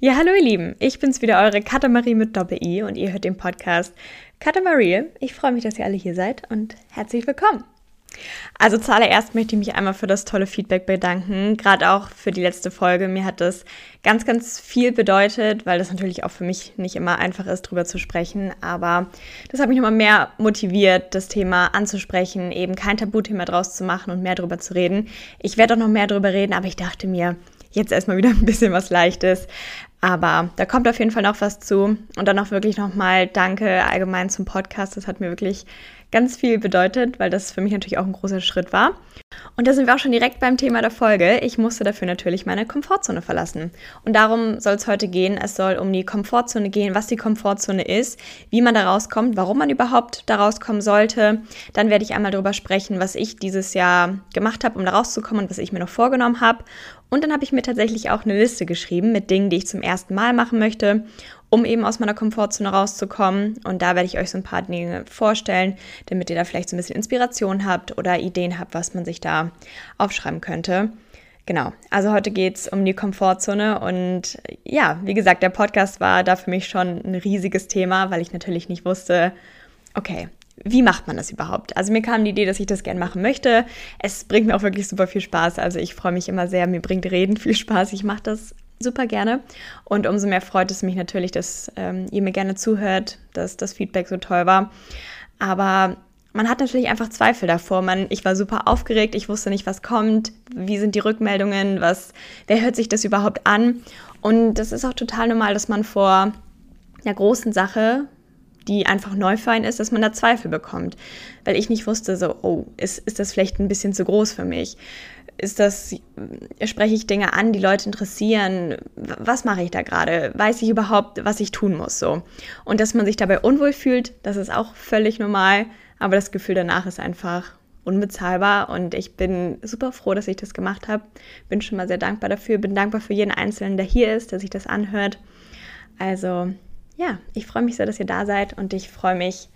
Ja, hallo ihr Lieben, ich bin's wieder, eure Katamarie mit Doppel-I und ihr hört den Podcast Katamarie. Ich freue mich, dass ihr alle hier seid und herzlich willkommen. Also zuallererst möchte ich mich einmal für das tolle Feedback bedanken, gerade auch für die letzte Folge. Mir hat das ganz, ganz viel bedeutet, weil das natürlich auch für mich nicht immer einfach ist, drüber zu sprechen. Aber das hat mich nochmal mehr motiviert, das Thema anzusprechen, eben kein Tabuthema draus zu machen und mehr drüber zu reden. Ich werde auch noch mehr drüber reden, aber ich dachte mir, jetzt erstmal wieder ein bisschen was Leichtes. Aber da kommt auf jeden Fall noch was zu. Und dann auch wirklich nochmal Danke allgemein zum Podcast. Das hat mir wirklich ganz viel bedeutet, weil das für mich natürlich auch ein großer Schritt war. Und da sind wir auch schon direkt beim Thema der Folge. Ich musste dafür natürlich meine Komfortzone verlassen. Und darum soll es heute gehen. Es soll um die Komfortzone gehen, was die Komfortzone ist, wie man da rauskommt, warum man überhaupt da rauskommen sollte. Dann werde ich einmal darüber sprechen, was ich dieses Jahr gemacht habe, um da rauszukommen und was ich mir noch vorgenommen habe. Und dann habe ich mir tatsächlich auch eine Liste geschrieben mit Dingen, die ich zum ersten Mal machen möchte, um eben aus meiner Komfortzone rauszukommen. Und da werde ich euch so ein paar Dinge vorstellen, damit ihr da vielleicht so ein bisschen Inspiration habt oder Ideen habt, was man sich da aufschreiben könnte. Genau, also heute geht es um die Komfortzone und ja, wie gesagt, der Podcast war da für mich schon ein riesiges Thema, weil ich natürlich nicht wusste, okay, wie macht man das überhaupt? Also mir kam die Idee, dass ich das gerne machen möchte. Es bringt mir auch wirklich super viel Spaß. Also ich freue mich immer sehr. Mir bringt Reden viel Spaß. Ich mache das super gerne. Und umso mehr freut es mich natürlich, dass ähm, ihr mir gerne zuhört, dass das Feedback so toll war. Aber man hat natürlich einfach Zweifel davor. Man, ich war super aufgeregt, ich wusste nicht, was kommt, wie sind die Rückmeldungen, was, wer hört sich das überhaupt an? Und das ist auch total normal, dass man vor einer großen Sache die einfach neu für einen ist, dass man da Zweifel bekommt. Weil ich nicht wusste, so, oh, ist, ist das vielleicht ein bisschen zu groß für mich? Ist das, spreche ich Dinge an, die Leute interessieren? Was mache ich da gerade? Weiß ich überhaupt, was ich tun muss? So. Und dass man sich dabei unwohl fühlt, das ist auch völlig normal. Aber das Gefühl danach ist einfach unbezahlbar und ich bin super froh, dass ich das gemacht habe. Bin schon mal sehr dankbar dafür. Bin dankbar für jeden Einzelnen, der hier ist, der sich das anhört. Also ja, ich freue mich sehr, dass ihr da seid und ich freue mich,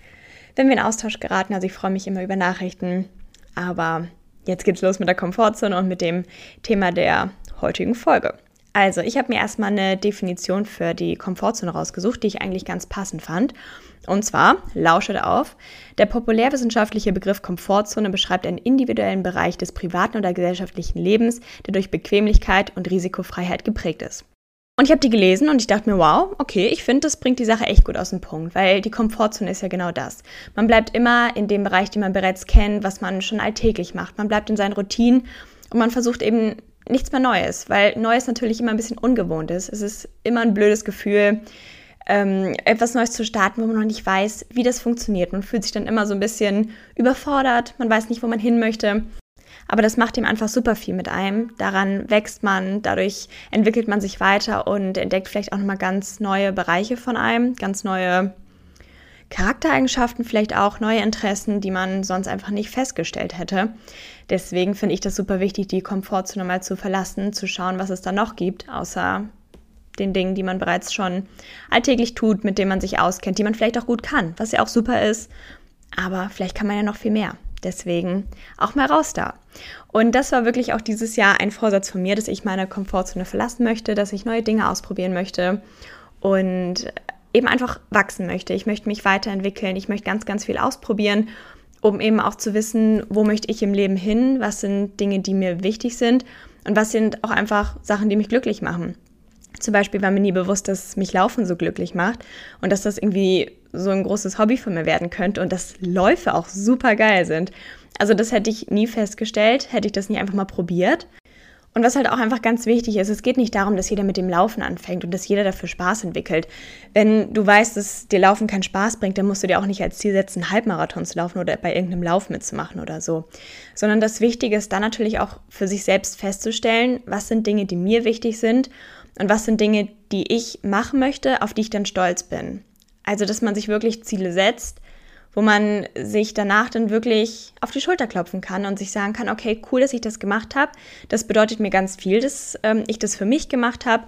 wenn wir in Austausch geraten. Also ich freue mich immer über Nachrichten. Aber jetzt geht's los mit der Komfortzone und mit dem Thema der heutigen Folge. Also, ich habe mir erstmal eine Definition für die Komfortzone rausgesucht, die ich eigentlich ganz passend fand. Und zwar, lauschet auf, der populärwissenschaftliche Begriff Komfortzone beschreibt einen individuellen Bereich des privaten oder gesellschaftlichen Lebens, der durch Bequemlichkeit und Risikofreiheit geprägt ist. Und ich habe die gelesen und ich dachte mir, wow, okay, ich finde, das bringt die Sache echt gut aus dem Punkt, weil die Komfortzone ist ja genau das. Man bleibt immer in dem Bereich, den man bereits kennt, was man schon alltäglich macht. Man bleibt in seinen Routinen und man versucht eben nichts mehr Neues, weil Neues natürlich immer ein bisschen ungewohnt ist. Es ist immer ein blödes Gefühl, ähm, etwas Neues zu starten, wo man noch nicht weiß, wie das funktioniert. Man fühlt sich dann immer so ein bisschen überfordert, man weiß nicht, wo man hin möchte. Aber das macht ihm einfach super viel mit einem. Daran wächst man, dadurch entwickelt man sich weiter und entdeckt vielleicht auch nochmal ganz neue Bereiche von einem, ganz neue Charaktereigenschaften, vielleicht auch neue Interessen, die man sonst einfach nicht festgestellt hätte. Deswegen finde ich das super wichtig, die Komfortzone mal zu verlassen, zu schauen, was es da noch gibt, außer den Dingen, die man bereits schon alltäglich tut, mit denen man sich auskennt, die man vielleicht auch gut kann, was ja auch super ist. Aber vielleicht kann man ja noch viel mehr. Deswegen auch mal raus da. Und das war wirklich auch dieses Jahr ein Vorsatz von mir, dass ich meine Komfortzone verlassen möchte, dass ich neue Dinge ausprobieren möchte und eben einfach wachsen möchte. Ich möchte mich weiterentwickeln, ich möchte ganz, ganz viel ausprobieren, um eben auch zu wissen, wo möchte ich im Leben hin, was sind Dinge, die mir wichtig sind und was sind auch einfach Sachen, die mich glücklich machen. Zum Beispiel war mir nie bewusst, dass mich Laufen so glücklich macht und dass das irgendwie so ein großes Hobby von mir werden könnte und dass Läufe auch super geil sind. Also das hätte ich nie festgestellt, hätte ich das nie einfach mal probiert. Und was halt auch einfach ganz wichtig ist, es geht nicht darum, dass jeder mit dem Laufen anfängt und dass jeder dafür Spaß entwickelt. Wenn du weißt, dass dir Laufen keinen Spaß bringt, dann musst du dir auch nicht als Ziel setzen, Halbmarathon zu laufen oder bei irgendeinem Lauf mitzumachen oder so. Sondern das Wichtige ist dann natürlich auch für sich selbst festzustellen, was sind Dinge, die mir wichtig sind und was sind Dinge, die ich machen möchte, auf die ich dann stolz bin. Also, dass man sich wirklich Ziele setzt, wo man sich danach dann wirklich auf die Schulter klopfen kann und sich sagen kann, okay, cool, dass ich das gemacht habe. Das bedeutet mir ganz viel, dass ähm, ich das für mich gemacht habe.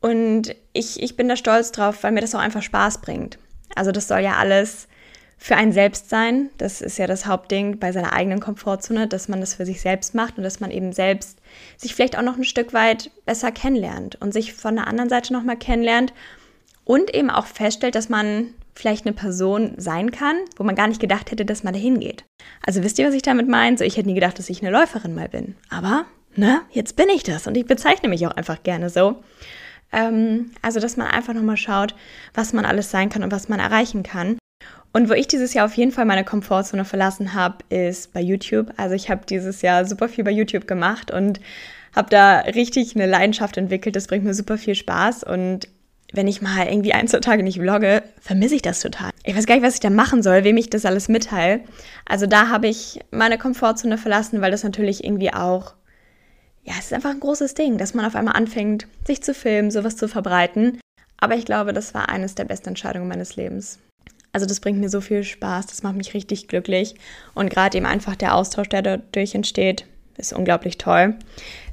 Und ich, ich bin da stolz drauf, weil mir das auch einfach Spaß bringt. Also das soll ja alles für ein selbst sein. Das ist ja das Hauptding bei seiner eigenen Komfortzone, dass man das für sich selbst macht und dass man eben selbst sich vielleicht auch noch ein Stück weit besser kennenlernt und sich von der anderen Seite nochmal kennenlernt und eben auch feststellt, dass man vielleicht eine Person sein kann, wo man gar nicht gedacht hätte, dass man dahin geht. Also wisst ihr, was ich damit meine? So, ich hätte nie gedacht, dass ich eine Läuferin mal bin. Aber, ne, jetzt bin ich das und ich bezeichne mich auch einfach gerne so. Ähm, also, dass man einfach nochmal schaut, was man alles sein kann und was man erreichen kann. Und wo ich dieses Jahr auf jeden Fall meine Komfortzone verlassen habe, ist bei YouTube. Also ich habe dieses Jahr super viel bei YouTube gemacht und habe da richtig eine Leidenschaft entwickelt. Das bringt mir super viel Spaß und wenn ich mal irgendwie ein, zwei Tage nicht vlogge, vermisse ich das total. Ich weiß gar nicht, was ich da machen soll, wem ich das alles mitteile. Also da habe ich meine Komfortzone verlassen, weil das natürlich irgendwie auch, ja, es ist einfach ein großes Ding, dass man auf einmal anfängt, sich zu filmen, sowas zu verbreiten. Aber ich glaube, das war eines der besten Entscheidungen meines Lebens. Also das bringt mir so viel Spaß, das macht mich richtig glücklich. Und gerade eben einfach der Austausch, der dadurch entsteht, ist unglaublich toll.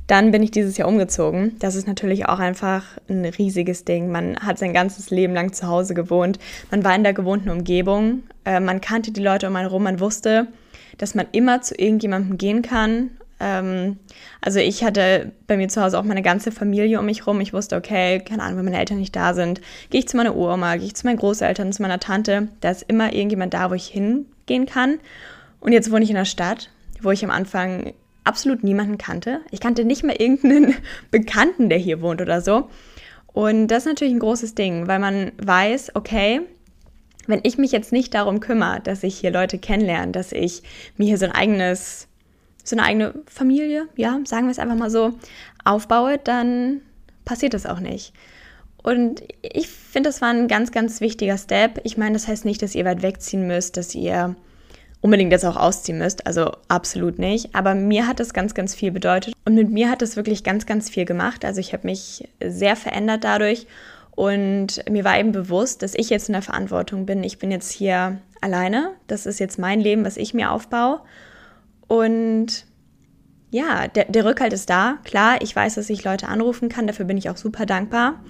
Dann bin ich dieses Jahr umgezogen. Das ist natürlich auch einfach ein riesiges Ding. Man hat sein ganzes Leben lang zu Hause gewohnt. Man war in der gewohnten Umgebung. Äh, man kannte die Leute um einen herum. Man wusste, dass man immer zu irgendjemandem gehen kann ähm, also ich hatte bei mir zu Hause auch meine ganze Familie um mich rum. Ich wusste, okay, keine Ahnung, wenn meine Eltern nicht da sind, gehe ich zu meiner Oma, gehe ich zu meinen Großeltern, zu meiner Tante. Da ist immer irgendjemand da, wo ich hingehen kann. Und jetzt wohne ich in einer Stadt, wo ich am Anfang absolut niemanden kannte. Ich kannte nicht mal irgendeinen Bekannten, der hier wohnt oder so. Und das ist natürlich ein großes Ding, weil man weiß, okay, wenn ich mich jetzt nicht darum kümmere, dass ich hier Leute kennenlerne, dass ich mir hier so ein eigenes so eine eigene Familie, ja, sagen wir es einfach mal so, aufbaue, dann passiert das auch nicht. Und ich finde, das war ein ganz, ganz wichtiger Step. Ich meine, das heißt nicht, dass ihr weit wegziehen müsst, dass ihr unbedingt jetzt auch ausziehen müsst. Also absolut nicht. Aber mir hat das ganz, ganz viel bedeutet. Und mit mir hat das wirklich ganz, ganz viel gemacht. Also ich habe mich sehr verändert dadurch. Und mir war eben bewusst, dass ich jetzt in der Verantwortung bin. Ich bin jetzt hier alleine. Das ist jetzt mein Leben, was ich mir aufbaue. Und ja, der, der Rückhalt ist da. Klar, ich weiß, dass ich Leute anrufen kann. Dafür bin ich auch super dankbar,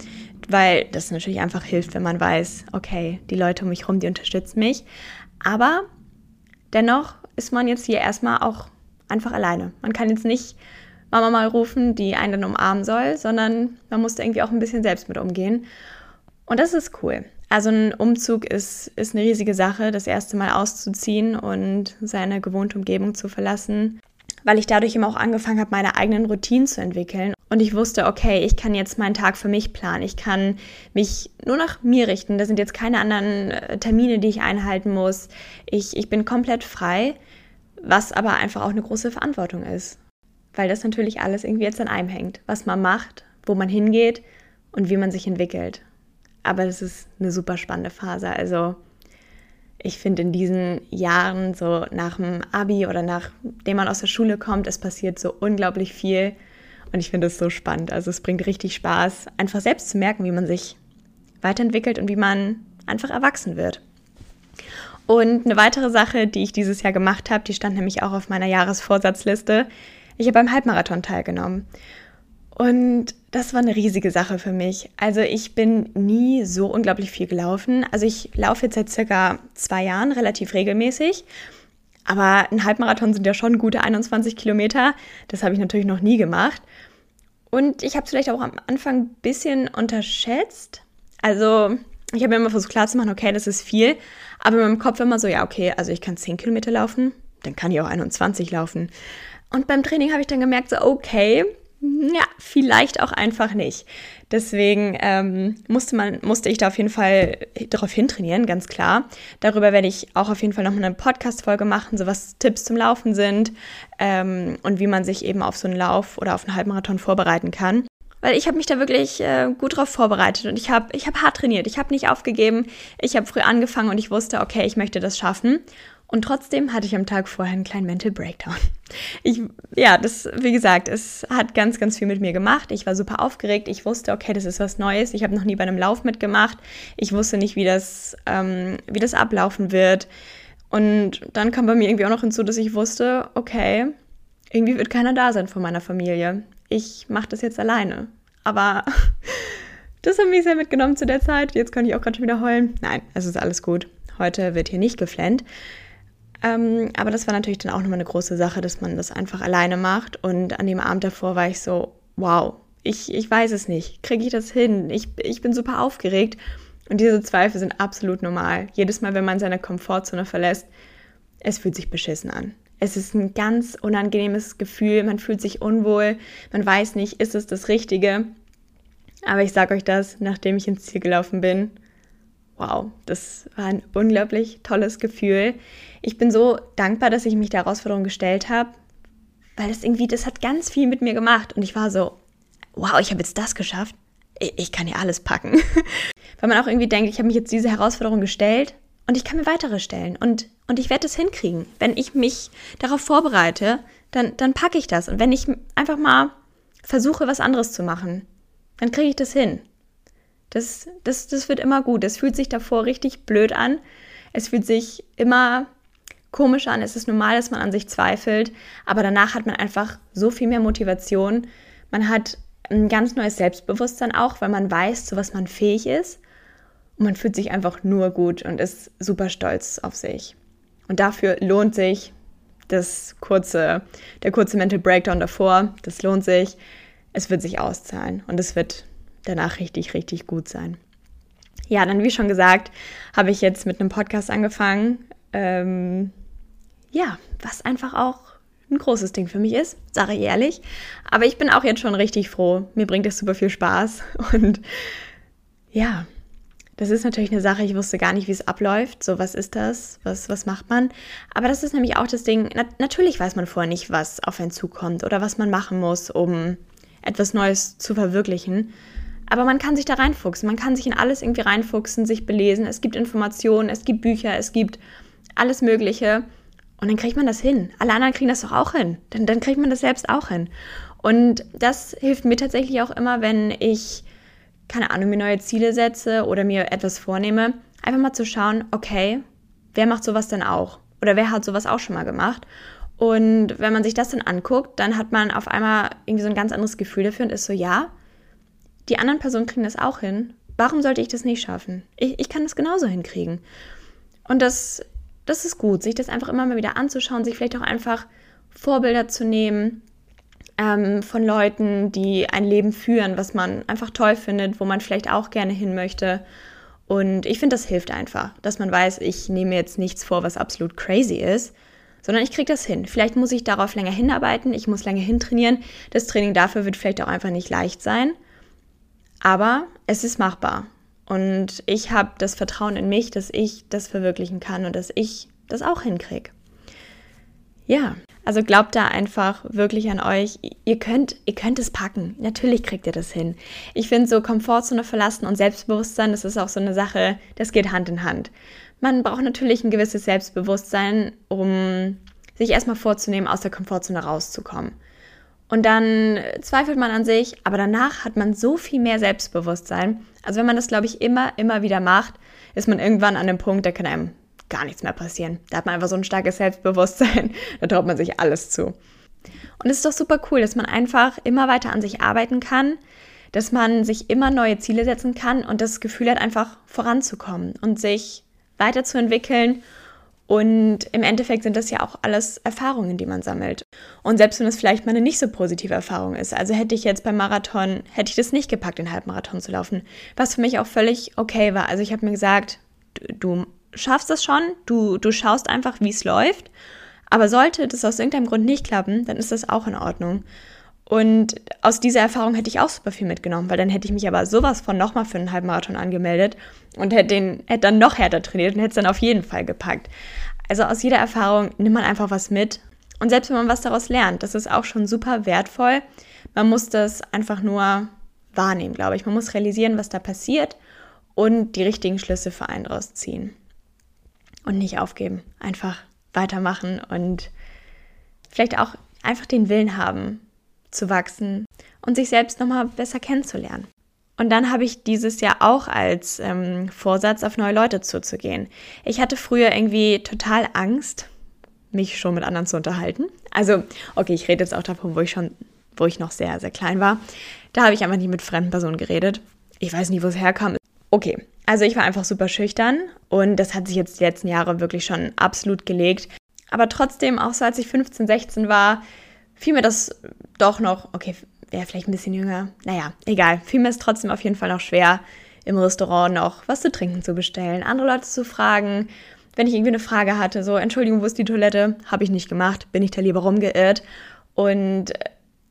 weil das natürlich einfach hilft, wenn man weiß, okay, die Leute um mich herum, die unterstützen mich. Aber dennoch ist man jetzt hier erstmal auch einfach alleine. Man kann jetzt nicht Mama mal rufen, die einen dann umarmen soll, sondern man muss da irgendwie auch ein bisschen selbst mit umgehen. Und das ist cool. Also ein Umzug ist, ist eine riesige Sache, das erste Mal auszuziehen und seine gewohnte Umgebung zu verlassen, weil ich dadurch immer auch angefangen habe, meine eigenen Routinen zu entwickeln. Und ich wusste, okay, ich kann jetzt meinen Tag für mich planen. Ich kann mich nur nach mir richten. Da sind jetzt keine anderen äh, Termine, die ich einhalten muss. Ich, ich bin komplett frei, was aber einfach auch eine große Verantwortung ist. Weil das natürlich alles irgendwie jetzt an einem hängt. Was man macht, wo man hingeht und wie man sich entwickelt. Aber das ist eine super spannende Phase. Also ich finde in diesen Jahren, so nach dem Abi oder nachdem man aus der Schule kommt, es passiert so unglaublich viel. Und ich finde es so spannend. Also es bringt richtig Spaß, einfach selbst zu merken, wie man sich weiterentwickelt und wie man einfach erwachsen wird. Und eine weitere Sache, die ich dieses Jahr gemacht habe, die stand nämlich auch auf meiner Jahresvorsatzliste. Ich habe beim Halbmarathon teilgenommen. Und das war eine riesige Sache für mich. Also ich bin nie so unglaublich viel gelaufen. Also ich laufe jetzt seit circa zwei Jahren relativ regelmäßig. Aber ein Halbmarathon sind ja schon gute 21 Kilometer. Das habe ich natürlich noch nie gemacht. Und ich habe es vielleicht auch am Anfang ein bisschen unterschätzt. Also ich habe mir immer versucht klarzumachen, okay, das ist viel. Aber in meinem Kopf immer so, ja, okay, also ich kann 10 Kilometer laufen, dann kann ich auch 21 laufen. Und beim Training habe ich dann gemerkt, so, okay, ja, vielleicht auch einfach nicht. Deswegen ähm, musste, man, musste ich da auf jeden Fall darauf hintrainieren, ganz klar. Darüber werde ich auch auf jeden Fall nochmal eine Podcast-Folge machen, so was Tipps zum Laufen sind ähm, und wie man sich eben auf so einen Lauf oder auf einen Halbmarathon vorbereiten kann. Weil ich habe mich da wirklich äh, gut drauf vorbereitet und ich habe ich hab hart trainiert. Ich habe nicht aufgegeben. Ich habe früh angefangen und ich wusste, okay, ich möchte das schaffen. Und trotzdem hatte ich am Tag vorher einen kleinen Mental Breakdown. Ich, ja, das, wie gesagt, es hat ganz, ganz viel mit mir gemacht. Ich war super aufgeregt. Ich wusste, okay, das ist was Neues. Ich habe noch nie bei einem Lauf mitgemacht. Ich wusste nicht, wie das, ähm, wie das ablaufen wird. Und dann kam bei mir irgendwie auch noch hinzu, dass ich wusste, okay, irgendwie wird keiner da sein von meiner Familie. Ich mache das jetzt alleine. Aber das hat mich sehr mitgenommen zu der Zeit. Jetzt kann ich auch gerade schon wieder heulen. Nein, es ist alles gut. Heute wird hier nicht geflennt. Ähm, aber das war natürlich dann auch nochmal eine große Sache, dass man das einfach alleine macht. Und an dem Abend davor war ich so, wow, ich, ich weiß es nicht. Kriege ich das hin? Ich, ich bin super aufgeregt. Und diese Zweifel sind absolut normal. Jedes Mal, wenn man seine Komfortzone verlässt, es fühlt sich beschissen an. Es ist ein ganz unangenehmes Gefühl. Man fühlt sich unwohl. Man weiß nicht, ist es das Richtige? Aber ich sage euch das, nachdem ich ins Ziel gelaufen bin. Wow, das war ein unglaublich tolles Gefühl. Ich bin so dankbar, dass ich mich der Herausforderung gestellt habe, weil das irgendwie, das hat ganz viel mit mir gemacht. Und ich war so, wow, ich habe jetzt das geschafft. Ich kann ja alles packen. weil man auch irgendwie denkt, ich habe mich jetzt diese Herausforderung gestellt und ich kann mir weitere stellen. Und, und ich werde es hinkriegen. Wenn ich mich darauf vorbereite, dann, dann packe ich das. Und wenn ich einfach mal versuche, was anderes zu machen, dann kriege ich das hin. Das, das, das wird immer gut. Es fühlt sich davor richtig blöd an. Es fühlt sich immer komisch an. Es ist normal, dass man an sich zweifelt. Aber danach hat man einfach so viel mehr Motivation. Man hat ein ganz neues Selbstbewusstsein auch, weil man weiß, zu was man fähig ist. Und man fühlt sich einfach nur gut und ist super stolz auf sich. Und dafür lohnt sich das kurze, der kurze Mental Breakdown davor. Das lohnt sich es wird sich auszahlen und es wird danach richtig, richtig gut sein. Ja, dann wie schon gesagt, habe ich jetzt mit einem Podcast angefangen. Ähm, ja, was einfach auch ein großes Ding für mich ist, sage ich ehrlich. Aber ich bin auch jetzt schon richtig froh. Mir bringt es super viel Spaß. Und ja, das ist natürlich eine Sache, ich wusste gar nicht, wie es abläuft. So, was ist das? Was, was macht man? Aber das ist nämlich auch das Ding, na, natürlich weiß man vorher nicht, was auf einen zukommt oder was man machen muss, um etwas Neues zu verwirklichen. Aber man kann sich da reinfuchsen, man kann sich in alles irgendwie reinfuchsen, sich belesen. Es gibt Informationen, es gibt Bücher, es gibt alles Mögliche. Und dann kriegt man das hin. Alle anderen kriegen das doch auch hin. Dann, dann kriegt man das selbst auch hin. Und das hilft mir tatsächlich auch immer, wenn ich, keine Ahnung, mir neue Ziele setze oder mir etwas vornehme, einfach mal zu schauen, okay, wer macht sowas denn auch? Oder wer hat sowas auch schon mal gemacht? Und wenn man sich das dann anguckt, dann hat man auf einmal irgendwie so ein ganz anderes Gefühl dafür und ist so, ja, die anderen Personen kriegen das auch hin. Warum sollte ich das nicht schaffen? Ich, ich kann das genauso hinkriegen. Und das, das ist gut, sich das einfach immer mal wieder anzuschauen, sich vielleicht auch einfach Vorbilder zu nehmen ähm, von Leuten, die ein Leben führen, was man einfach toll findet, wo man vielleicht auch gerne hin möchte. Und ich finde, das hilft einfach, dass man weiß, ich nehme jetzt nichts vor, was absolut crazy ist, sondern ich kriege das hin. Vielleicht muss ich darauf länger hinarbeiten, ich muss länger hintrainieren. Das Training dafür wird vielleicht auch einfach nicht leicht sein, aber es ist machbar. Und ich habe das Vertrauen in mich, dass ich das verwirklichen kann und dass ich das auch hinkriege. Ja, also glaubt da einfach wirklich an euch. Ihr könnt, ihr könnt es packen. Natürlich kriegt ihr das hin. Ich finde so Komfortzone verlassen und Selbstbewusstsein, das ist auch so eine Sache, das geht Hand in Hand. Man braucht natürlich ein gewisses Selbstbewusstsein, um sich erstmal vorzunehmen, aus der Komfortzone rauszukommen. Und dann zweifelt man an sich, aber danach hat man so viel mehr Selbstbewusstsein. Also wenn man das, glaube ich, immer, immer wieder macht, ist man irgendwann an dem Punkt, da kann einem gar nichts mehr passieren. Da hat man einfach so ein starkes Selbstbewusstsein, da traut man sich alles zu. Und es ist doch super cool, dass man einfach immer weiter an sich arbeiten kann, dass man sich immer neue Ziele setzen kann und das Gefühl hat, einfach voranzukommen und sich weiterzuentwickeln. Und im Endeffekt sind das ja auch alles Erfahrungen, die man sammelt. Und selbst wenn es vielleicht mal eine nicht so positive Erfahrung ist, also hätte ich jetzt beim Marathon, hätte ich das nicht gepackt, den Halbmarathon zu laufen, was für mich auch völlig okay war. Also ich habe mir gesagt, du, schaffst das schon, du, du schaust einfach, wie es läuft. Aber sollte das aus irgendeinem Grund nicht klappen, dann ist das auch in Ordnung. Und aus dieser Erfahrung hätte ich auch super viel mitgenommen, weil dann hätte ich mich aber sowas von nochmal für einen Halbmarathon angemeldet und hätte, den, hätte dann noch härter trainiert und hätte es dann auf jeden Fall gepackt. Also aus jeder Erfahrung nimmt man einfach was mit. Und selbst wenn man was daraus lernt, das ist auch schon super wertvoll. Man muss das einfach nur wahrnehmen, glaube ich. Man muss realisieren, was da passiert und die richtigen Schlüsse für einen daraus ziehen. Und nicht aufgeben. Einfach weitermachen und vielleicht auch einfach den Willen haben, zu wachsen und sich selbst nochmal besser kennenzulernen. Und dann habe ich dieses Jahr auch als ähm, Vorsatz, auf neue Leute zuzugehen. Ich hatte früher irgendwie total Angst, mich schon mit anderen zu unterhalten. Also, okay, ich rede jetzt auch davon, wo ich schon, wo ich noch sehr, sehr klein war. Da habe ich einfach nicht mit fremden Personen geredet. Ich weiß nicht, wo es herkam. Okay, Also ich war einfach super schüchtern und das hat sich jetzt die letzten Jahre wirklich schon absolut gelegt. Aber trotzdem, auch so als ich 15, 16 war, fiel mir das doch noch, okay, wäre vielleicht ein bisschen jünger. Naja, egal. Fiel mir es trotzdem auf jeden Fall noch schwer, im Restaurant noch was zu trinken zu bestellen, andere Leute zu fragen. Wenn ich irgendwie eine Frage hatte, so, Entschuldigung, wo ist die Toilette? Habe ich nicht gemacht, bin ich da lieber rumgeirrt. Und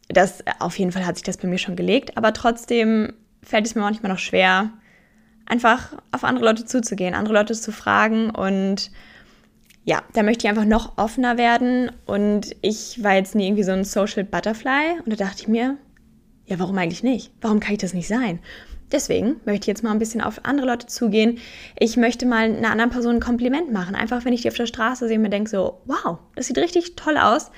das, auf jeden Fall hat sich das bei mir schon gelegt, aber trotzdem fällt es mir manchmal noch schwer, einfach auf andere Leute zuzugehen, andere Leute zu fragen und ja, da möchte ich einfach noch offener werden und ich war jetzt nie irgendwie so ein Social Butterfly und da dachte ich mir, ja, warum eigentlich nicht? Warum kann ich das nicht sein? Deswegen möchte ich jetzt mal ein bisschen auf andere Leute zugehen. Ich möchte mal einer anderen Person ein Kompliment machen. Einfach, wenn ich die auf der Straße sehe und mir denke so, wow, das sieht richtig toll aus.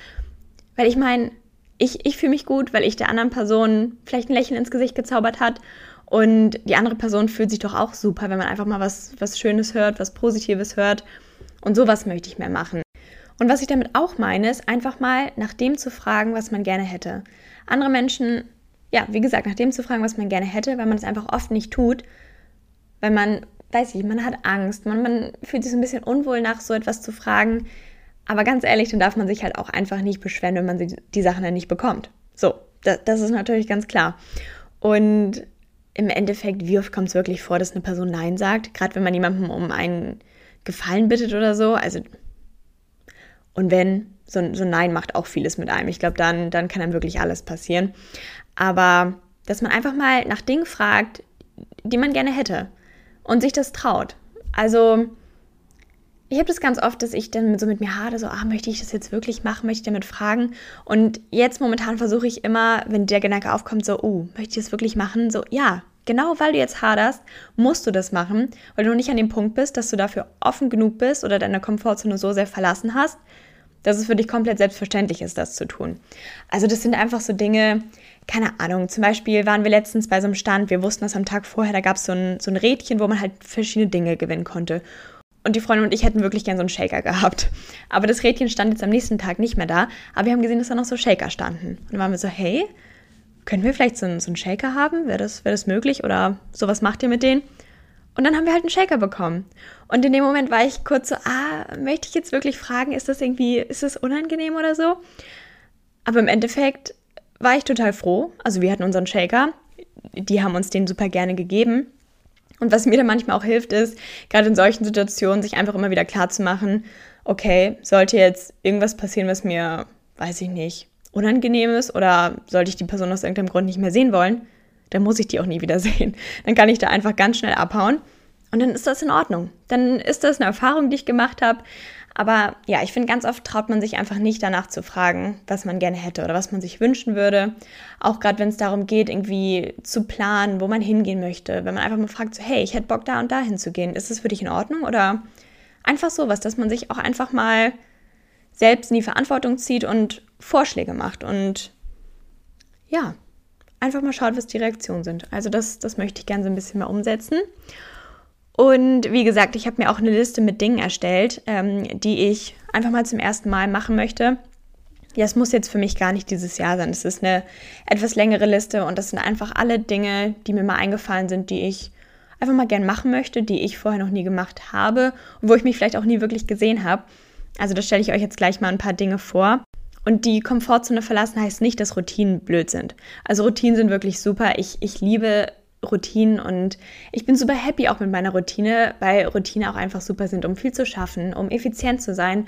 Weil ich meine, ich, ich fühle mich gut, weil ich der anderen Person vielleicht ein Lächeln ins Gesicht gezaubert hat. Und die andere Person fühlt sich doch auch super, wenn man einfach mal was, was Schönes hört, was Positives hört. Und sowas möchte ich mehr machen. Und was ich damit auch meine, ist einfach mal nach dem zu fragen, was man gerne hätte. Andere Menschen ja, wie gesagt, nach dem zu fragen, was man gerne hätte, weil man es einfach oft nicht tut, weil man, weiß ich, man hat Angst, man, man fühlt sich so ein bisschen unwohl nach so etwas zu fragen. Aber ganz ehrlich, dann darf man sich halt auch einfach nicht beschweren, wenn man die, Sachen dann nicht bekommt. So, das, das ist natürlich ganz klar. Und im Endeffekt, wie oft kommt es wirklich vor, dass eine Person Nein sagt? Gerade wenn man jemandem um einen Gefallen bittet oder so. Also, und wenn, so, so Nein macht auch vieles mit einem. Ich glaube, dann, dann kann einem wirklich alles passieren. Aber dass man einfach mal nach Dingen fragt, die man gerne hätte und sich das traut. Also ich habe das ganz oft, dass ich dann so mit mir hade, so, ah, möchte ich das jetzt wirklich machen, möchte ich damit fragen? Und jetzt momentan versuche ich immer, wenn der Gedanke aufkommt, so, oh, möchte ich das wirklich machen? So, ja, genau weil du jetzt haderst, musst du das machen, weil du nicht an dem Punkt bist, dass du dafür offen genug bist oder deine Komfortzone so sehr verlassen hast, dass es für dich komplett selbstverständlich ist, das zu tun. Also das sind einfach so Dinge, keine Ahnung, zum Beispiel waren wir letztens bei so einem Stand, wir wussten das am Tag vorher, da gab es so ein, so ein Rädchen, wo man halt verschiedene Dinge gewinnen konnte. Und die Freundin und ich hätten wirklich gern so einen Shaker gehabt. Aber das Rädchen stand jetzt am nächsten Tag nicht mehr da. Aber wir haben gesehen, dass da noch so Shaker standen. Und dann waren wir so, hey, können wir vielleicht so einen, so einen Shaker haben? Wäre das, wär das möglich? Oder sowas macht ihr mit denen? Und dann haben wir halt einen Shaker bekommen. Und in dem Moment war ich kurz so, ah, möchte ich jetzt wirklich fragen, ist das irgendwie, ist das unangenehm oder so? Aber im Endeffekt war ich total froh. Also wir hatten unseren Shaker, die haben uns den super gerne gegeben. Und was mir dann manchmal auch hilft, ist, gerade in solchen Situationen, sich einfach immer wieder klar zu machen, okay, sollte jetzt irgendwas passieren, was mir, weiß ich nicht, unangenehm ist oder sollte ich die Person aus irgendeinem Grund nicht mehr sehen wollen, dann muss ich die auch nie wieder sehen. Dann kann ich da einfach ganz schnell abhauen und dann ist das in Ordnung. Dann ist das eine Erfahrung, die ich gemacht habe. Aber ja, ich finde, ganz oft traut man sich einfach nicht danach zu fragen, was man gerne hätte oder was man sich wünschen würde. Auch gerade wenn es darum geht, irgendwie zu planen, wo man hingehen möchte. Wenn man einfach mal fragt, so, hey, ich hätte Bock da und da hinzugehen. Ist das für dich in Ordnung? Oder einfach sowas, dass man sich auch einfach mal selbst in die Verantwortung zieht und Vorschläge macht. Und ja, einfach mal schaut, was die Reaktionen sind. Also das, das möchte ich gerne so ein bisschen mal umsetzen. Und wie gesagt, ich habe mir auch eine Liste mit Dingen erstellt, ähm, die ich einfach mal zum ersten Mal machen möchte. Ja, es muss jetzt für mich gar nicht dieses Jahr sein. Es ist eine etwas längere Liste und das sind einfach alle Dinge, die mir mal eingefallen sind, die ich einfach mal gern machen möchte, die ich vorher noch nie gemacht habe und wo ich mich vielleicht auch nie wirklich gesehen habe. Also da stelle ich euch jetzt gleich mal ein paar Dinge vor. Und die Komfortzone verlassen heißt nicht, dass Routinen blöd sind. Also Routinen sind wirklich super. Ich, ich liebe Routinen und ich bin super happy auch mit meiner Routine, weil Routine auch einfach super sind, um viel zu schaffen, um effizient zu sein,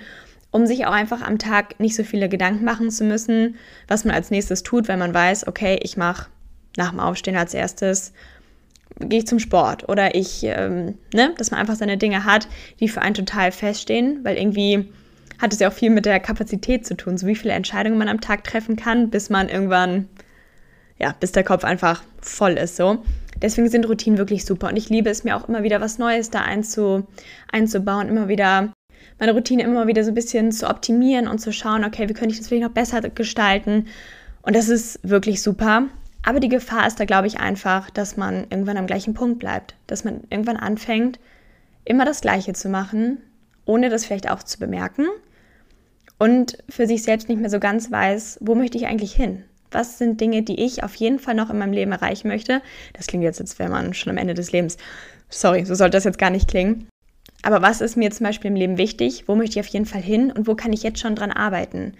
um sich auch einfach am Tag nicht so viele Gedanken machen zu müssen, was man als nächstes tut, wenn man weiß, okay, ich mache nach dem Aufstehen als erstes gehe ich zum Sport oder ich, ähm, ne, dass man einfach seine Dinge hat, die für einen total feststehen, weil irgendwie hat es ja auch viel mit der Kapazität zu tun, so wie viele Entscheidungen man am Tag treffen kann, bis man irgendwann, ja, bis der Kopf einfach voll ist so. Deswegen sind Routinen wirklich super und ich liebe es mir auch immer wieder was Neues da einzu, einzubauen, immer wieder meine Routine immer wieder so ein bisschen zu optimieren und zu schauen, okay, wie könnte ich das vielleicht noch besser gestalten? Und das ist wirklich super. Aber die Gefahr ist da, glaube ich, einfach, dass man irgendwann am gleichen Punkt bleibt, dass man irgendwann anfängt, immer das Gleiche zu machen, ohne das vielleicht auch zu bemerken und für sich selbst nicht mehr so ganz weiß, wo möchte ich eigentlich hin? Was sind Dinge, die ich auf jeden Fall noch in meinem Leben erreichen möchte? Das klingt jetzt, als wäre man schon am Ende des Lebens. Sorry, so sollte das jetzt gar nicht klingen. Aber was ist mir zum Beispiel im Leben wichtig? Wo möchte ich auf jeden Fall hin? Und wo kann ich jetzt schon dran arbeiten?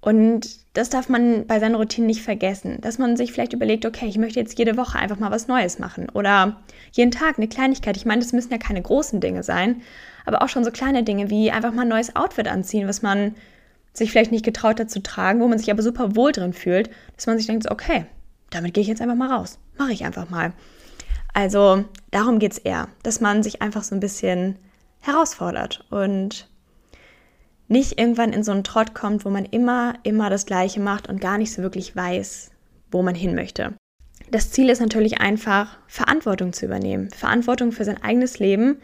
Und das darf man bei seinen Routinen nicht vergessen, dass man sich vielleicht überlegt, okay, ich möchte jetzt jede Woche einfach mal was Neues machen oder jeden Tag eine Kleinigkeit. Ich meine, das müssen ja keine großen Dinge sein, aber auch schon so kleine Dinge wie einfach mal ein neues Outfit anziehen, was man sich vielleicht nicht getraut hat zu tragen, wo man sich aber super wohl drin fühlt, dass man sich denkt, okay, damit gehe ich jetzt einfach mal raus, mache ich einfach mal. Also darum geht es eher, dass man sich einfach so ein bisschen herausfordert und nicht irgendwann in so einen Trott kommt, wo man immer, immer das Gleiche macht und gar nicht so wirklich weiß, wo man hin möchte. Das Ziel ist natürlich einfach, Verantwortung zu übernehmen. Verantwortung für sein eigenes Leben.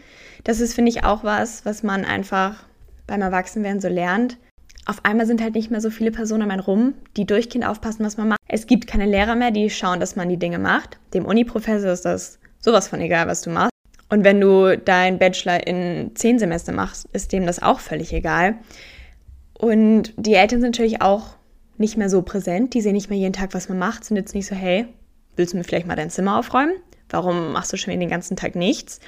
Das ist, finde ich, auch was, was man einfach beim Erwachsenwerden so lernt. Auf einmal sind halt nicht mehr so viele Personen um einen rum, die durchgehend aufpassen, was man macht. Es gibt keine Lehrer mehr, die schauen, dass man die Dinge macht. Dem Uni-Professor ist das sowas von egal, was du machst. Und wenn du deinen Bachelor in zehn Semester machst, ist dem das auch völlig egal. Und die Eltern sind natürlich auch nicht mehr so präsent. Die sehen nicht mehr jeden Tag, was man macht. Sind jetzt nicht so, hey, willst du mir vielleicht mal dein Zimmer aufräumen? Warum machst du schon den ganzen Tag nichts?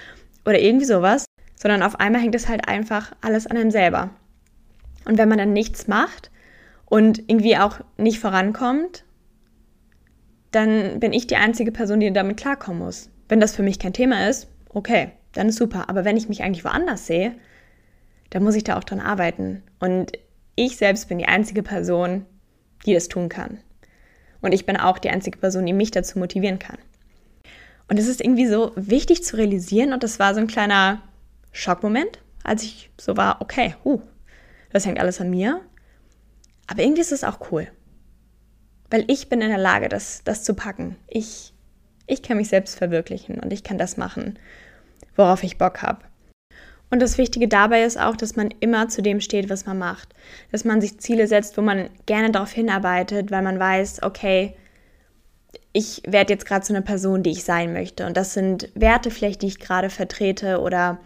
Oder irgendwie sowas. Sondern auf einmal hängt es halt einfach alles an einem selber. Und wenn man dann nichts macht und irgendwie auch nicht vorankommt, dann bin ich die einzige Person, die damit klarkommen muss. Wenn das für mich kein Thema ist, okay, dann ist super. Aber wenn ich mich eigentlich woanders sehe, dann muss ich da auch dran arbeiten. Und ich selbst bin die einzige Person, die das tun kann. Und ich bin auch die einzige Person, die mich dazu motivieren kann. Und es ist irgendwie so wichtig zu realisieren und das war so ein kleiner Schockmoment, als ich so war, okay, huh, das hängt alles an mir. Aber irgendwie ist es auch cool. Weil ich bin in der Lage, das, das zu packen. Ich, ich kann mich selbst verwirklichen und ich kann das machen, worauf ich Bock habe. Und das Wichtige dabei ist auch, dass man immer zu dem steht, was man macht. Dass man sich Ziele setzt, wo man gerne darauf hinarbeitet, weil man weiß, okay, ich werde jetzt gerade zu einer Person, die ich sein möchte. Und das sind Werte vielleicht, die ich gerade vertrete oder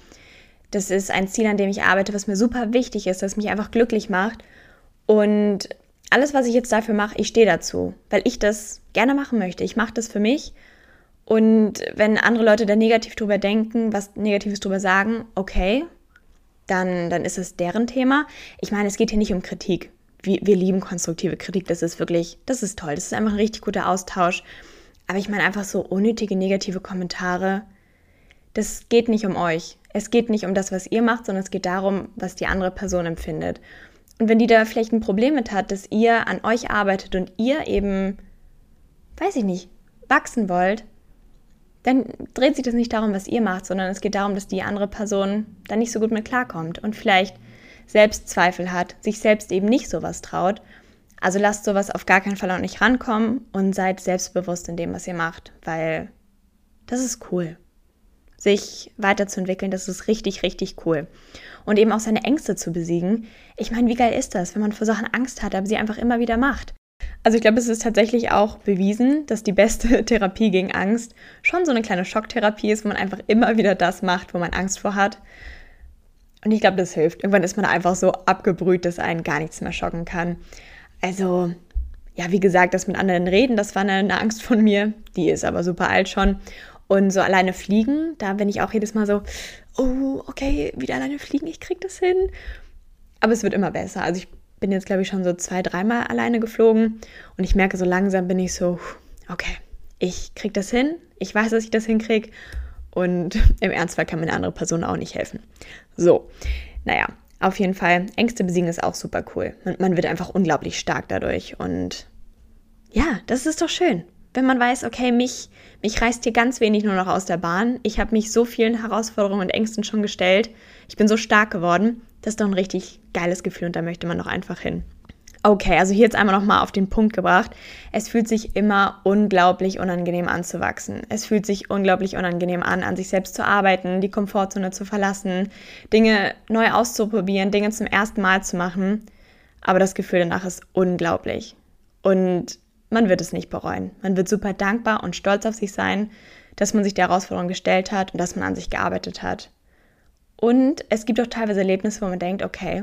das ist ein Ziel, an dem ich arbeite, was mir super wichtig ist, das mich einfach glücklich macht. Und alles, was ich jetzt dafür mache, ich stehe dazu, weil ich das gerne machen möchte. Ich mache das für mich und wenn andere Leute da negativ drüber denken, was Negatives drüber sagen, okay, dann, dann ist es deren Thema. Ich meine, es geht hier nicht um Kritik. Wir, wir lieben konstruktive Kritik. Das ist wirklich, das ist toll. Das ist einfach ein richtig guter Austausch. Aber ich meine einfach so unnötige negative Kommentare. Das geht nicht um euch. Es geht nicht um das, was ihr macht, sondern es geht darum, was die andere Person empfindet. Und wenn die da vielleicht ein Problem mit hat, dass ihr an euch arbeitet und ihr eben, weiß ich nicht, wachsen wollt, dann dreht sich das nicht darum, was ihr macht, sondern es geht darum, dass die andere Person dann nicht so gut mit klarkommt und vielleicht Selbstzweifel hat, sich selbst eben nicht sowas traut. Also lasst sowas auf gar keinen Fall auch nicht rankommen und seid selbstbewusst in dem, was ihr macht, weil das ist cool. Sich weiterzuentwickeln, das ist richtig, richtig cool. Und eben auch seine Ängste zu besiegen. Ich meine, wie geil ist das, wenn man vor Sachen Angst hat, aber sie einfach immer wieder macht? Also ich glaube, es ist tatsächlich auch bewiesen, dass die beste Therapie gegen Angst schon so eine kleine Schocktherapie ist, wo man einfach immer wieder das macht, wo man Angst vor hat. Und ich glaube, das hilft. Irgendwann ist man einfach so abgebrüht, dass einen gar nichts mehr schocken kann. Also, ja, wie gesagt, das mit anderen reden, das war eine, Angst von mir. Die ist aber super alt schon. Und so alleine fliegen, da bin ich auch jedes Mal so, oh, okay, wieder alleine fliegen, ich krieg das hin. Aber es wird immer besser. Also ich bin jetzt, glaube ich, schon so zwei, dreimal alleine geflogen und ich merke, so langsam bin ich so, okay, ich kriege das hin, ich weiß, dass ich das hinkriege und im Ernstfall kann mir eine andere Person auch nicht helfen. So, naja, auf jeden Fall, Ängste besiegen ist auch super cool. Man, man wird einfach unglaublich stark dadurch und ja, das ist doch schön wenn man weiß, okay, mich, mich reißt hier ganz wenig nur noch aus der Bahn. Ich habe mich so vielen Herausforderungen und Ängsten schon gestellt. Ich bin so stark geworden. Das ist doch ein richtig geiles Gefühl und da möchte man doch einfach hin. Okay, also hier jetzt einmal nochmal auf den Punkt gebracht. Es fühlt sich immer unglaublich unangenehm an zu wachsen. Es fühlt sich unglaublich unangenehm an, an sich selbst zu arbeiten, die Komfortzone zu verlassen, Dinge neu auszuprobieren, Dinge zum ersten Mal zu machen. Aber das Gefühl danach ist unglaublich. Und man wird es nicht bereuen. Man wird super dankbar und stolz auf sich sein, dass man sich der Herausforderung gestellt hat und dass man an sich gearbeitet hat. Und es gibt auch teilweise Erlebnisse, wo man denkt, okay,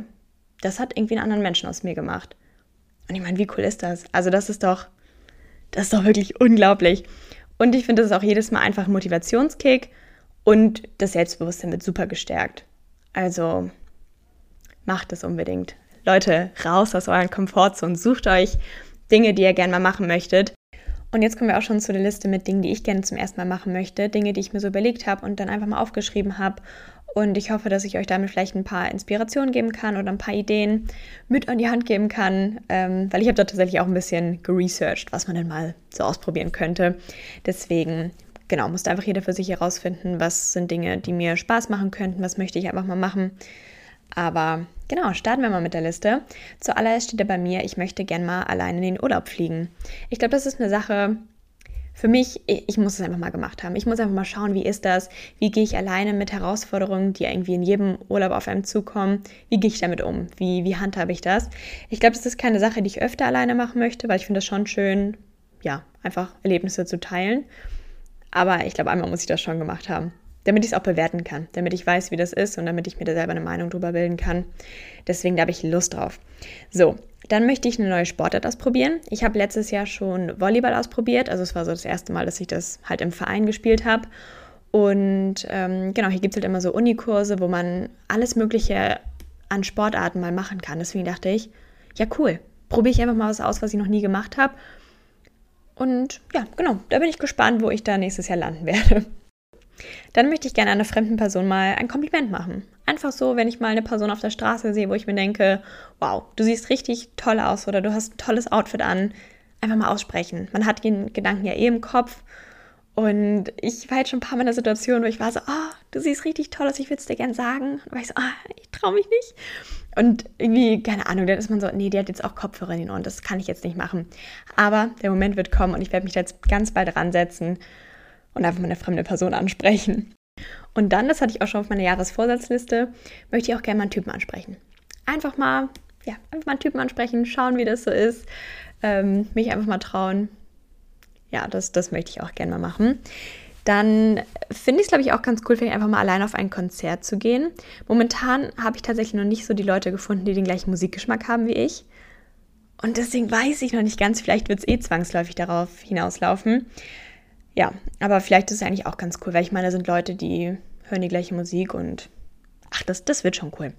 das hat irgendwie einen anderen Menschen aus mir gemacht. Und ich meine, wie cool ist das? Also das ist doch, das ist doch wirklich unglaublich. Und ich finde, das ist auch jedes Mal einfach ein Motivationskick Und das Selbstbewusstsein wird super gestärkt. Also macht es unbedingt. Leute, raus aus euren Komfortzonen. Sucht euch Dinge, die ihr gerne mal machen möchtet. Und jetzt kommen wir auch schon zu der Liste mit Dingen, die ich gerne zum ersten Mal machen möchte. Dinge, die ich mir so überlegt habe und dann einfach mal aufgeschrieben habe. Und ich hoffe, dass ich euch damit vielleicht ein paar Inspirationen geben kann oder ein paar Ideen mit an die Hand geben kann, ähm, weil ich habe da tatsächlich auch ein bisschen geresearched, was man denn mal so ausprobieren könnte. Deswegen, genau, musste einfach jeder für sich herausfinden, was sind Dinge, die mir Spaß machen könnten, was möchte ich einfach mal machen. Aber genau, starten wir mal mit der Liste. Zuallererst steht da bei mir, ich möchte gern mal allein in den Urlaub fliegen. Ich glaube, das ist eine Sache, für mich, ich muss es einfach mal gemacht haben. Ich muss einfach mal schauen, wie ist das? Wie gehe ich alleine mit Herausforderungen, die irgendwie in jedem Urlaub auf einem zukommen? Wie gehe ich damit um? Wie, wie handhabe ich das? Ich glaube, das ist keine Sache, die ich öfter alleine machen möchte, weil ich finde es schon schön, ja, einfach Erlebnisse zu teilen. Aber ich glaube, einmal muss ich das schon gemacht haben damit ich es auch bewerten kann, damit ich weiß, wie das ist und damit ich mir da selber eine Meinung drüber bilden kann. Deswegen da habe ich Lust drauf. So, dann möchte ich eine neue Sportart ausprobieren. Ich habe letztes Jahr schon Volleyball ausprobiert, also es war so das erste Mal, dass ich das halt im Verein gespielt habe. Und ähm, genau, hier gibt es halt immer so Unikurse, wo man alles Mögliche an Sportarten mal machen kann. Deswegen dachte ich, ja cool, probiere ich einfach mal was aus, was ich noch nie gemacht habe. Und ja, genau, da bin ich gespannt, wo ich da nächstes Jahr landen werde. Dann möchte ich gerne einer fremden Person mal ein Kompliment machen. Einfach so, wenn ich mal eine Person auf der Straße sehe, wo ich mir denke, wow, du siehst richtig toll aus oder du hast ein tolles Outfit an, einfach mal aussprechen. Man hat den Gedanken ja eh im Kopf. Und ich war jetzt schon ein paar Mal in der Situation, wo ich war so, oh, du siehst richtig toll aus, ich würde es dir gerne sagen. Und war ich so, oh, ich traue mich nicht. Und irgendwie, keine Ahnung, dann ist man so, nee, die hat jetzt auch Kopfhörer in den Ohren, das kann ich jetzt nicht machen. Aber der Moment wird kommen und ich werde mich jetzt ganz bald ransetzen und einfach mal eine fremde Person ansprechen. Und dann, das hatte ich auch schon auf meiner Jahresvorsatzliste, möchte ich auch gerne mal einen Typen ansprechen. Einfach mal, ja, einfach mal einen Typen ansprechen, schauen, wie das so ist, ähm, mich einfach mal trauen. Ja, das, das möchte ich auch gerne mal machen. Dann finde ich es, glaube ich, auch ganz cool, vielleicht einfach mal allein auf ein Konzert zu gehen. Momentan habe ich tatsächlich noch nicht so die Leute gefunden, die den gleichen Musikgeschmack haben wie ich. Und deswegen weiß ich noch nicht ganz, vielleicht wird es eh zwangsläufig darauf hinauslaufen. Ja, aber vielleicht ist es eigentlich auch ganz cool, weil ich meine, da sind Leute, die hören die gleiche Musik und ach, das, das wird schon cool.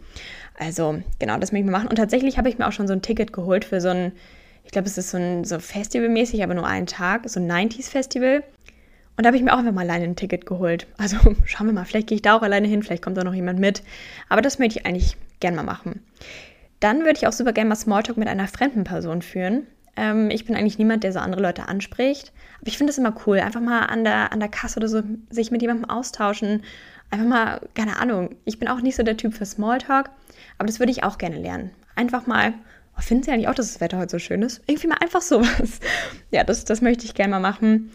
Also, genau, das möchte ich mal machen. Und tatsächlich habe ich mir auch schon so ein Ticket geholt für so ein, ich glaube, es ist so ein so Festivalmäßig, aber nur einen Tag, so ein 90s-Festival. Und da habe ich mir auch einfach mal alleine ein Ticket geholt. Also schauen wir mal, vielleicht gehe ich da auch alleine hin, vielleicht kommt da noch jemand mit. Aber das möchte ich eigentlich gern mal machen. Dann würde ich auch super gerne mal Smalltalk mit einer fremden Person führen. Ähm, ich bin eigentlich niemand, der so andere Leute anspricht. Aber ich finde es immer cool, einfach mal an der, an der Kasse oder so sich mit jemandem austauschen. Einfach mal, keine Ahnung. Ich bin auch nicht so der Typ für Smalltalk, aber das würde ich auch gerne lernen. Einfach mal, oh, finden Sie eigentlich auch, dass das Wetter heute so schön ist? Irgendwie mal einfach sowas. Ja, das, das möchte ich gerne mal machen.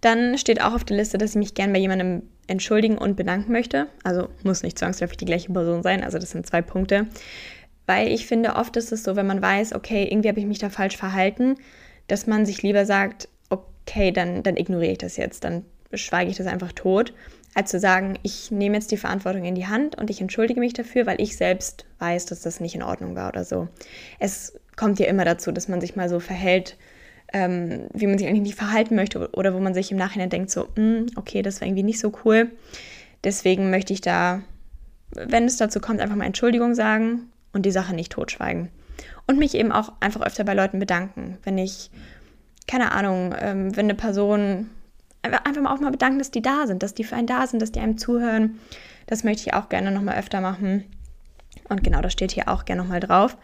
Dann steht auch auf der Liste, dass ich mich gerne bei jemandem entschuldigen und bedanken möchte. Also muss nicht zwangsläufig die gleiche Person sein. Also das sind zwei Punkte weil ich finde, oft ist es so, wenn man weiß, okay, irgendwie habe ich mich da falsch verhalten, dass man sich lieber sagt, okay, dann, dann ignoriere ich das jetzt, dann schweige ich das einfach tot, als zu sagen, ich nehme jetzt die Verantwortung in die Hand und ich entschuldige mich dafür, weil ich selbst weiß, dass das nicht in Ordnung war oder so. Es kommt ja immer dazu, dass man sich mal so verhält, ähm, wie man sich eigentlich nicht verhalten möchte oder wo man sich im Nachhinein denkt, so, hm, okay, das war irgendwie nicht so cool. Deswegen möchte ich da, wenn es dazu kommt, einfach mal Entschuldigung sagen und die Sache nicht totschweigen. Und mich eben auch einfach öfter bei Leuten bedanken, wenn ich, keine Ahnung, ähm, wenn eine Person einfach mal auch mal bedanken, dass die da sind, dass die für einen da sind, dass die einem zuhören. Das möchte ich auch gerne nochmal öfter machen. Und genau, das steht hier auch gerne nochmal drauf.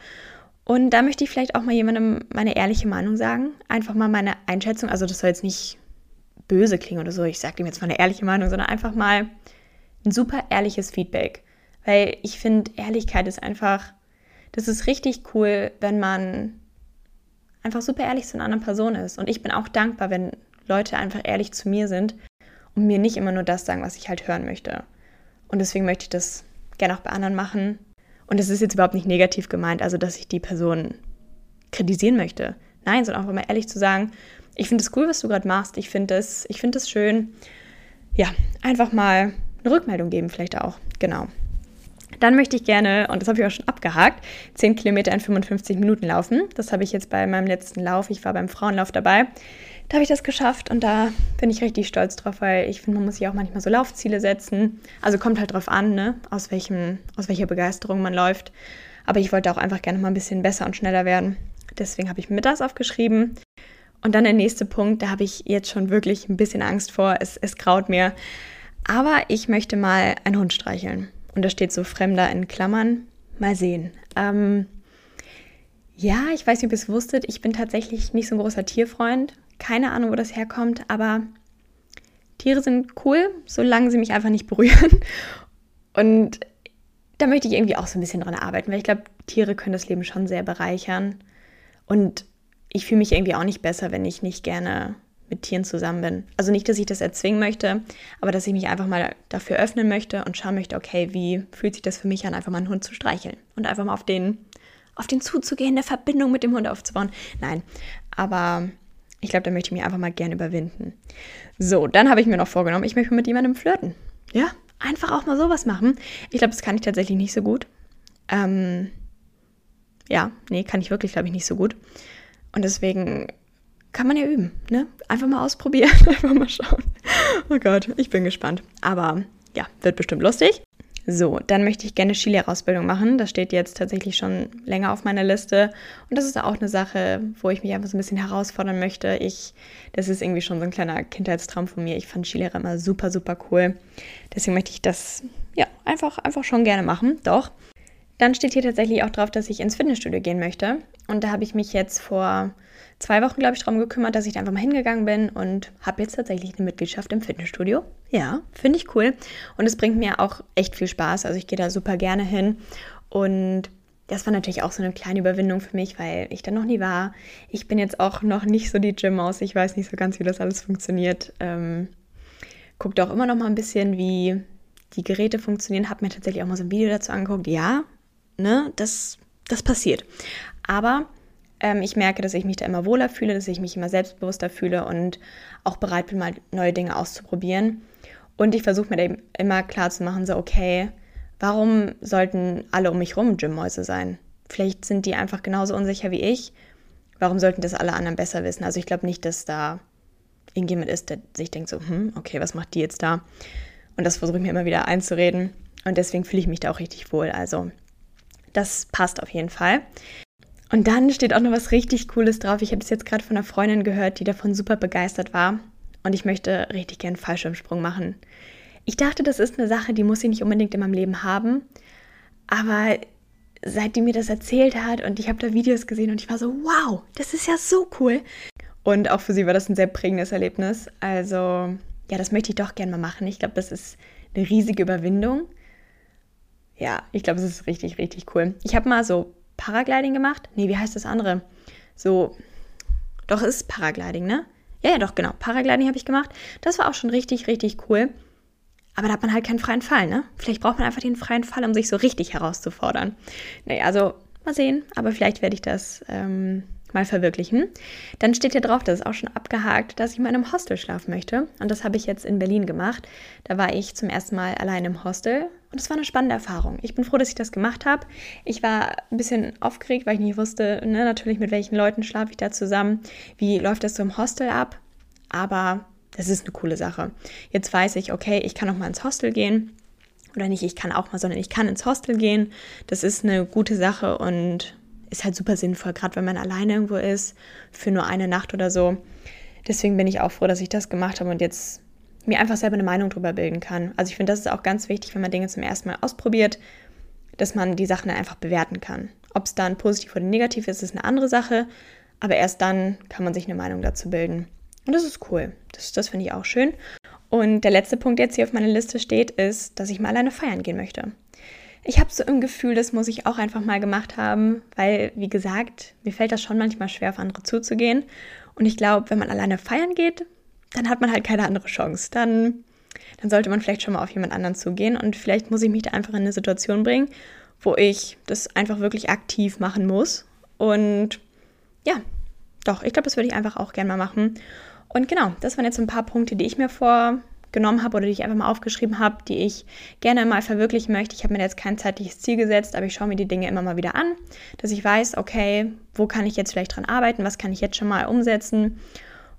Und da möchte ich vielleicht auch mal jemandem meine ehrliche Meinung sagen. Einfach mal meine Einschätzung. Also das soll jetzt nicht böse klingen oder so. Ich sage ihm jetzt mal eine ehrliche Meinung, sondern einfach mal ein super ehrliches Feedback. Weil ich finde, Ehrlichkeit ist einfach das ist richtig cool, wenn man einfach super ehrlich zu einer anderen Person ist. Und ich bin auch dankbar, wenn Leute einfach ehrlich zu mir sind und mir nicht immer nur das sagen, was ich halt hören möchte. Und deswegen möchte ich das gerne auch bei anderen machen. Und es ist jetzt überhaupt nicht negativ gemeint, also dass ich die Person kritisieren möchte. Nein, sondern einfach mal ehrlich zu sagen, ich finde es cool, was du gerade machst. Ich finde es find schön. Ja, einfach mal eine Rückmeldung geben, vielleicht auch. Genau. Dann möchte ich gerne, und das habe ich auch schon abgehakt, 10 Kilometer in 55 Minuten laufen. Das habe ich jetzt bei meinem letzten Lauf, ich war beim Frauenlauf dabei, da habe ich das geschafft und da bin ich richtig stolz drauf, weil ich finde, man muss sich auch manchmal so Laufziele setzen. Also kommt halt drauf an, ne, aus, welchem, aus welcher Begeisterung man läuft. Aber ich wollte auch einfach gerne mal ein bisschen besser und schneller werden. Deswegen habe ich mir das aufgeschrieben. Und dann der nächste Punkt, da habe ich jetzt schon wirklich ein bisschen Angst vor. Es, es graut mir. Aber ich möchte mal einen Hund streicheln. Und da steht so Fremder in Klammern. Mal sehen. Ähm, ja, ich weiß nicht, ob ihr es wusstet. Ich bin tatsächlich nicht so ein großer Tierfreund. Keine Ahnung, wo das herkommt, aber Tiere sind cool, solange sie mich einfach nicht berühren. Und da möchte ich irgendwie auch so ein bisschen dran arbeiten, weil ich glaube, Tiere können das Leben schon sehr bereichern. Und ich fühle mich irgendwie auch nicht besser, wenn ich nicht gerne mit Tieren zusammen bin. Also nicht, dass ich das erzwingen möchte, aber dass ich mich einfach mal dafür öffnen möchte und schauen möchte, okay, wie fühlt sich das für mich an, einfach mal einen Hund zu streicheln und einfach mal auf den, auf den zuzugehen, eine Verbindung mit dem Hund aufzubauen. Nein, aber ich glaube, da möchte ich mich einfach mal gerne überwinden. So, dann habe ich mir noch vorgenommen, ich möchte mit jemandem flirten. Ja, einfach auch mal sowas machen. Ich glaube, das kann ich tatsächlich nicht so gut. Ähm, ja, nee, kann ich wirklich, glaube ich, nicht so gut. Und deswegen kann man ja üben, ne? Einfach mal ausprobieren, einfach mal schauen. Oh Gott, ich bin gespannt. Aber ja, wird bestimmt lustig. So, dann möchte ich gerne Skilehrerausbildung machen. Das steht jetzt tatsächlich schon länger auf meiner Liste. Und das ist auch eine Sache, wo ich mich einfach so ein bisschen herausfordern möchte. Ich, das ist irgendwie schon so ein kleiner Kindheitstraum von mir. Ich fand Skilehrer immer super, super cool. Deswegen möchte ich das, ja, einfach, einfach schon gerne machen. Doch. Dann steht hier tatsächlich auch drauf, dass ich ins Fitnessstudio gehen möchte. Und da habe ich mich jetzt vor zwei Wochen, glaube ich, darum gekümmert, dass ich da einfach mal hingegangen bin und habe jetzt tatsächlich eine Mitgliedschaft im Fitnessstudio. Ja, finde ich cool. Und es bringt mir auch echt viel Spaß. Also ich gehe da super gerne hin. Und das war natürlich auch so eine kleine Überwindung für mich, weil ich da noch nie war. Ich bin jetzt auch noch nicht so die Gym-Maus. Ich weiß nicht so ganz, wie das alles funktioniert. Ähm, guckt auch immer noch mal ein bisschen, wie die Geräte funktionieren. Habe mir tatsächlich auch mal so ein Video dazu angeguckt. Ja, ne, das, das passiert. Aber ähm, ich merke, dass ich mich da immer wohler fühle, dass ich mich immer selbstbewusster fühle und auch bereit bin, mal neue Dinge auszuprobieren. Und ich versuche mir da immer klar zu machen, so, okay, warum sollten alle um mich rum Gymmäuse sein? Vielleicht sind die einfach genauso unsicher wie ich. Warum sollten das alle anderen besser wissen? Also ich glaube nicht, dass da irgendjemand ist, der sich denkt so, hm, okay, was macht die jetzt da? Und das versuche ich mir immer wieder einzureden. Und deswegen fühle ich mich da auch richtig wohl. Also das passt auf jeden Fall. Und dann steht auch noch was richtig Cooles drauf. Ich habe es jetzt gerade von einer Freundin gehört, die davon super begeistert war. Und ich möchte richtig gern Fallschirmsprung machen. Ich dachte, das ist eine Sache, die muss ich nicht unbedingt in meinem Leben haben. Aber seit die mir das erzählt hat und ich habe da Videos gesehen und ich war so, wow, das ist ja so cool. Und auch für sie war das ein sehr prägendes Erlebnis. Also, ja, das möchte ich doch gern mal machen. Ich glaube, das ist eine riesige Überwindung ja, ich glaube, es ist richtig, richtig cool. Ich habe mal so Paragliding gemacht. Nee, wie heißt das andere? So, doch, ist Paragliding, ne? Ja, ja, doch, genau. Paragliding habe ich gemacht. Das war auch schon richtig, richtig cool. Aber da hat man halt keinen freien Fall, ne? Vielleicht braucht man einfach den freien Fall, um sich so richtig herauszufordern. Naja, also mal sehen. Aber vielleicht werde ich das ähm, mal verwirklichen. Dann steht hier drauf, das ist auch schon abgehakt, dass ich mal in einem Hostel schlafen möchte. Und das habe ich jetzt in Berlin gemacht. Da war ich zum ersten Mal allein im Hostel. Und es war eine spannende Erfahrung. Ich bin froh, dass ich das gemacht habe. Ich war ein bisschen aufgeregt, weil ich nicht wusste, ne, natürlich mit welchen Leuten schlafe ich da zusammen. Wie läuft das so im Hostel ab? Aber das ist eine coole Sache. Jetzt weiß ich, okay, ich kann auch mal ins Hostel gehen. Oder nicht, ich kann auch mal, sondern ich kann ins Hostel gehen. Das ist eine gute Sache und ist halt super sinnvoll, gerade wenn man alleine irgendwo ist, für nur eine Nacht oder so. Deswegen bin ich auch froh, dass ich das gemacht habe und jetzt mir einfach selber eine Meinung darüber bilden kann. Also ich finde, das ist auch ganz wichtig, wenn man Dinge zum ersten Mal ausprobiert, dass man die Sachen dann einfach bewerten kann. Ob es dann positiv oder negativ ist, ist eine andere Sache, aber erst dann kann man sich eine Meinung dazu bilden. Und das ist cool. Das, das finde ich auch schön. Und der letzte Punkt, der jetzt hier auf meiner Liste steht, ist, dass ich mal alleine feiern gehen möchte. Ich habe so im Gefühl, das muss ich auch einfach mal gemacht haben, weil, wie gesagt, mir fällt das schon manchmal schwer, auf andere zuzugehen. Und ich glaube, wenn man alleine feiern geht, dann hat man halt keine andere Chance. Dann, dann sollte man vielleicht schon mal auf jemand anderen zugehen und vielleicht muss ich mich da einfach in eine Situation bringen, wo ich das einfach wirklich aktiv machen muss. Und ja, doch, ich glaube, das würde ich einfach auch gerne mal machen. Und genau, das waren jetzt ein paar Punkte, die ich mir vor genommen habe oder die ich einfach mal aufgeschrieben habe, die ich gerne mal verwirklichen möchte. Ich habe mir jetzt kein zeitliches Ziel gesetzt, aber ich schaue mir die Dinge immer mal wieder an, dass ich weiß, okay, wo kann ich jetzt vielleicht dran arbeiten, was kann ich jetzt schon mal umsetzen.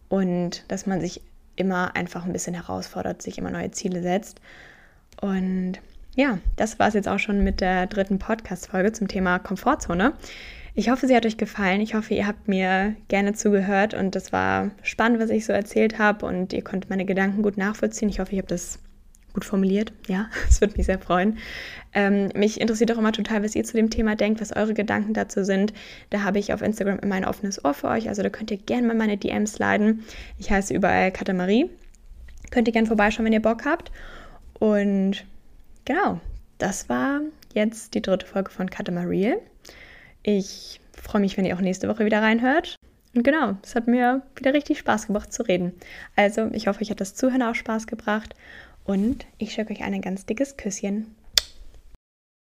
und dass man sich immer einfach ein bisschen herausfordert, sich immer neue Ziele setzt. Und ja, das war es jetzt auch schon mit der dritten Podcast-Folge zum Thema Komfortzone. Ich hoffe, sie hat euch gefallen. Ich hoffe, ihr habt mir gerne zugehört und das war spannend, was ich so erzählt habe und ihr konntet meine Gedanken gut nachvollziehen. Ich hoffe, ich habe das gut formuliert. Ja, es würde mich sehr freuen. Ähm, mich interessiert auch immer total, was ihr zu dem Thema denkt, was eure Gedanken dazu sind. Da habe ich auf Instagram immer ein offenes Ohr für euch. Also da könnt ihr gerne mal meine DMs leiten. Ich heiße überall Katamarie. Könnt ihr gerne vorbeischauen, wenn ihr Bock habt. Und genau, das war jetzt die dritte Folge von Katamarie. Ich freue mich, wenn ihr auch nächste Woche wieder reinhört. Und genau, es hat mir wieder richtig Spaß gemacht zu reden. Also, ich hoffe, euch hat das Zuhören auch Spaß gebracht und ich schicke euch ein ganz dickes Küsschen.